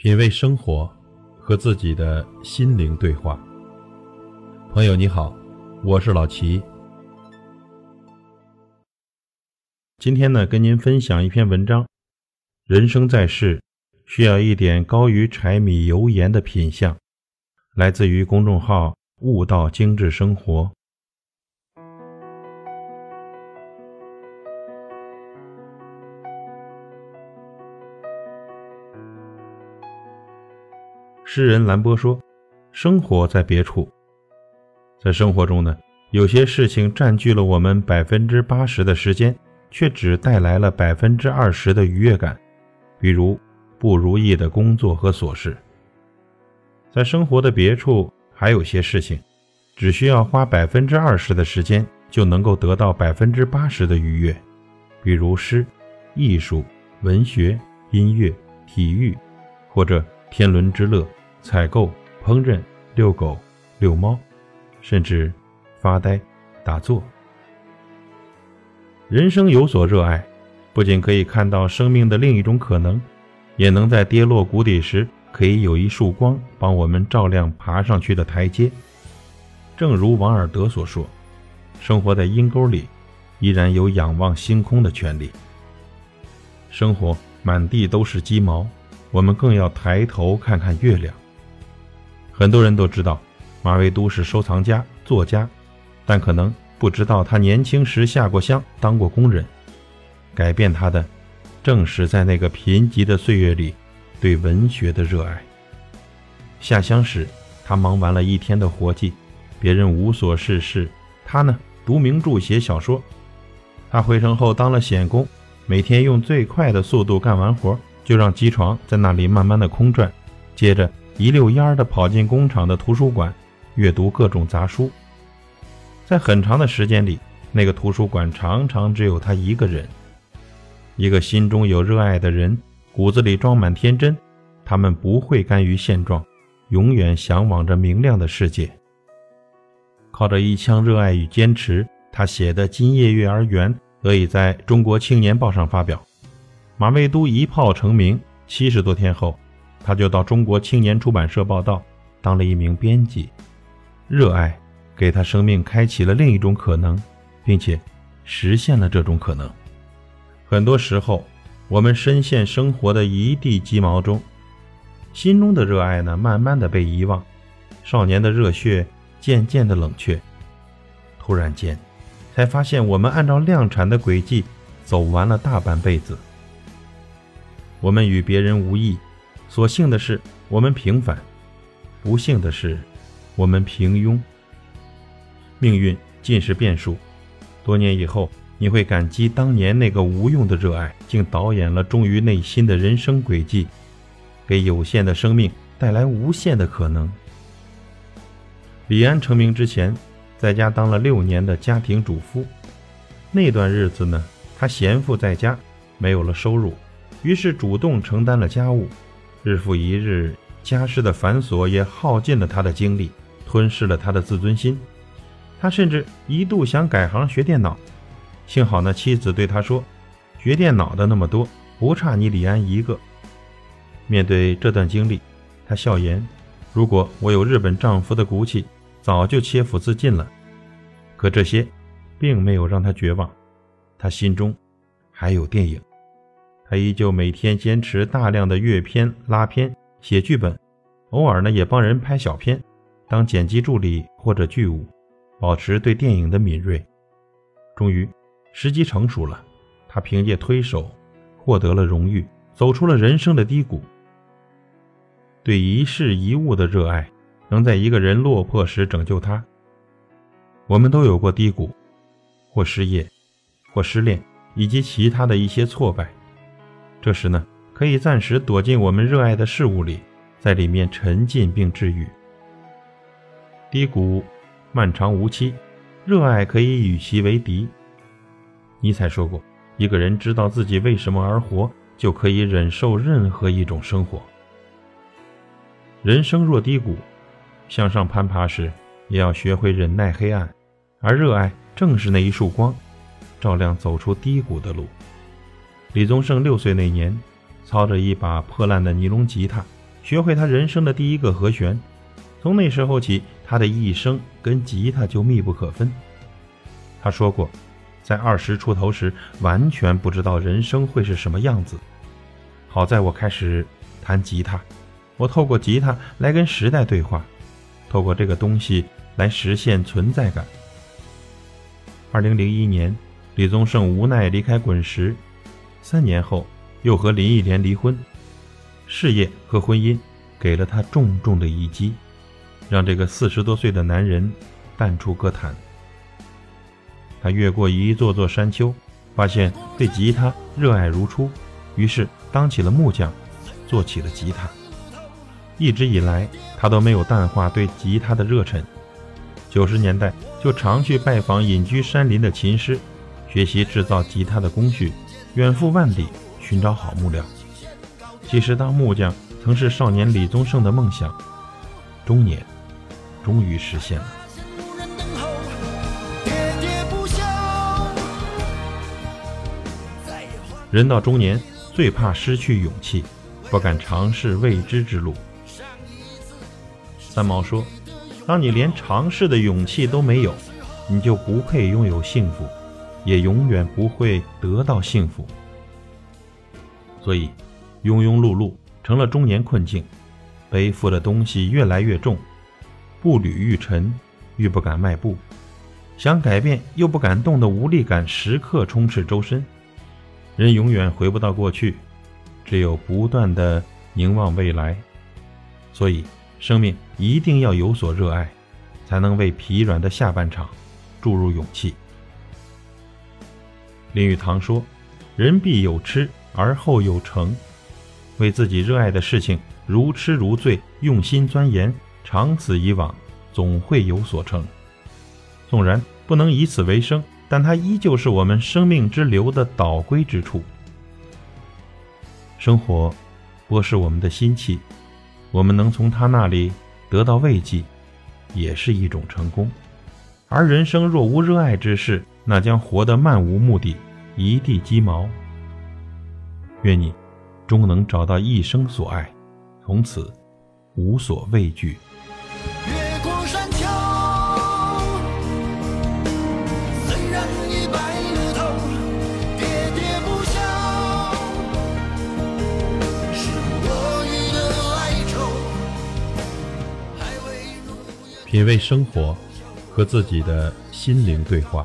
品味生活，和自己的心灵对话。朋友你好，我是老齐。今天呢，跟您分享一篇文章：人生在世，需要一点高于柴米油盐的品相。来自于公众号“悟道精致生活”。诗人兰波说：“生活在别处，在生活中呢，有些事情占据了我们百分之八十的时间，却只带来了百分之二十的愉悦感。比如不如意的工作和琐事。在生活的别处，还有些事情，只需要花百分之二十的时间，就能够得到百分之八十的愉悦。比如诗、艺术、文学、音乐、体育，或者天伦之乐。”采购、烹饪、遛狗、遛猫，甚至发呆、打坐。人生有所热爱，不仅可以看到生命的另一种可能，也能在跌落谷底时，可以有一束光帮我们照亮爬上去的台阶。正如王尔德所说：“生活在阴沟里，依然有仰望星空的权利。”生活满地都是鸡毛，我们更要抬头看看月亮。很多人都知道马未都是收藏家、作家，但可能不知道他年轻时下过乡、当过工人。改变他的，正是在那个贫瘠的岁月里对文学的热爱。下乡时，他忙完了一天的活计，别人无所事事，他呢读名著、写小说。他回城后当了铣工，每天用最快的速度干完活，就让机床在那里慢慢的空转，接着。一溜烟儿地跑进工厂的图书馆，阅读各种杂书。在很长的时间里，那个图书馆常常只有他一个人。一个心中有热爱的人，骨子里装满天真。他们不会甘于现状，永远向往着明亮的世界。靠着一腔热爱与坚持，他写的《今夜月儿圆》得以在中国青年报上发表。马未都一炮成名，七十多天后。他就到中国青年出版社报道，当了一名编辑。热爱给他生命开启了另一种可能，并且实现了这种可能。很多时候，我们深陷生活的一地鸡毛中，心中的热爱呢，慢慢的被遗忘，少年的热血渐渐的冷却。突然间，才发现我们按照量产的轨迹走完了大半辈子，我们与别人无异。所幸的是，我们平凡；不幸的是，我们平庸。命运尽是变数。多年以后，你会感激当年那个无用的热爱，竟导演了忠于内心的人生轨迹，给有限的生命带来无限的可能。李安成名之前，在家当了六年的家庭主妇。那段日子呢，他闲赋在家，没有了收入，于是主动承担了家务。日复一日，家事的繁琐也耗尽了他的精力，吞噬了他的自尊心。他甚至一度想改行学电脑，幸好那妻子对他说：“学电脑的那么多，不差你李安一个。”面对这段经历，他笑言：“如果我有日本丈夫的骨气，早就切腹自尽了。”可这些，并没有让他绝望，他心中还有电影。他依旧每天坚持大量的阅片、拉片、写剧本，偶尔呢也帮人拍小片，当剪辑助理或者剧务，保持对电影的敏锐。终于，时机成熟了，他凭借推手获得了荣誉，走出了人生的低谷。对一事一物的热爱，能在一个人落魄时拯救他。我们都有过低谷，或失业，或失恋，以及其他的一些挫败。这时呢，可以暂时躲进我们热爱的事物里，在里面沉浸并治愈。低谷漫长无期，热爱可以与其为敌。尼采说过：“一个人知道自己为什么而活，就可以忍受任何一种生活。”人生若低谷，向上攀爬时，也要学会忍耐黑暗，而热爱正是那一束光，照亮走出低谷的路。李宗盛六岁那年，操着一把破烂的尼龙吉他，学会他人生的第一个和弦。从那时候起，他的一生跟吉他就密不可分。他说过，在二十出头时，完全不知道人生会是什么样子。好在我开始弹吉他，我透过吉他来跟时代对话，透过这个东西来实现存在感。二零零一年，李宗盛无奈离开滚石，三年后又和林忆莲离婚，事业和婚姻给了他重重的一击。让这个四十多岁的男人淡出歌坛。他越过一座座山丘，发现对吉他热爱如初，于是当起了木匠，做起了吉他。一直以来，他都没有淡化对吉他的热忱。九十年代就常去拜访隐居山林的琴师，学习制造吉他的工序，远赴万里寻找好木料。其实当木匠曾是少年李宗盛的梦想，中年。终于实现了。人到中年，最怕失去勇气，不敢尝试未知之路。三毛说：“当你连尝试的勇气都没有，你就不配拥有幸福，也永远不会得到幸福。所以，庸庸碌碌成了中年困境，背负的东西越来越重。”步履愈沉，愈不敢迈步；想改变又不敢动的无力感时刻充斥周身。人永远回不到过去，只有不断的凝望未来。所以，生命一定要有所热爱，才能为疲软的下半场注入勇气。林语堂说：“人必有痴，而后有成。为自己热爱的事情如痴如醉，用心钻研。”长此以往，总会有所成。纵然不能以此为生，但它依旧是我们生命之流的导归之处。生活剥蚀我们的心气，我们能从他那里得到慰藉，也是一种成功。而人生若无热爱之事，那将活得漫无目的，一地鸡毛。愿你终能找到一生所爱，从此无所畏惧。品味生活，和自己的心灵对话。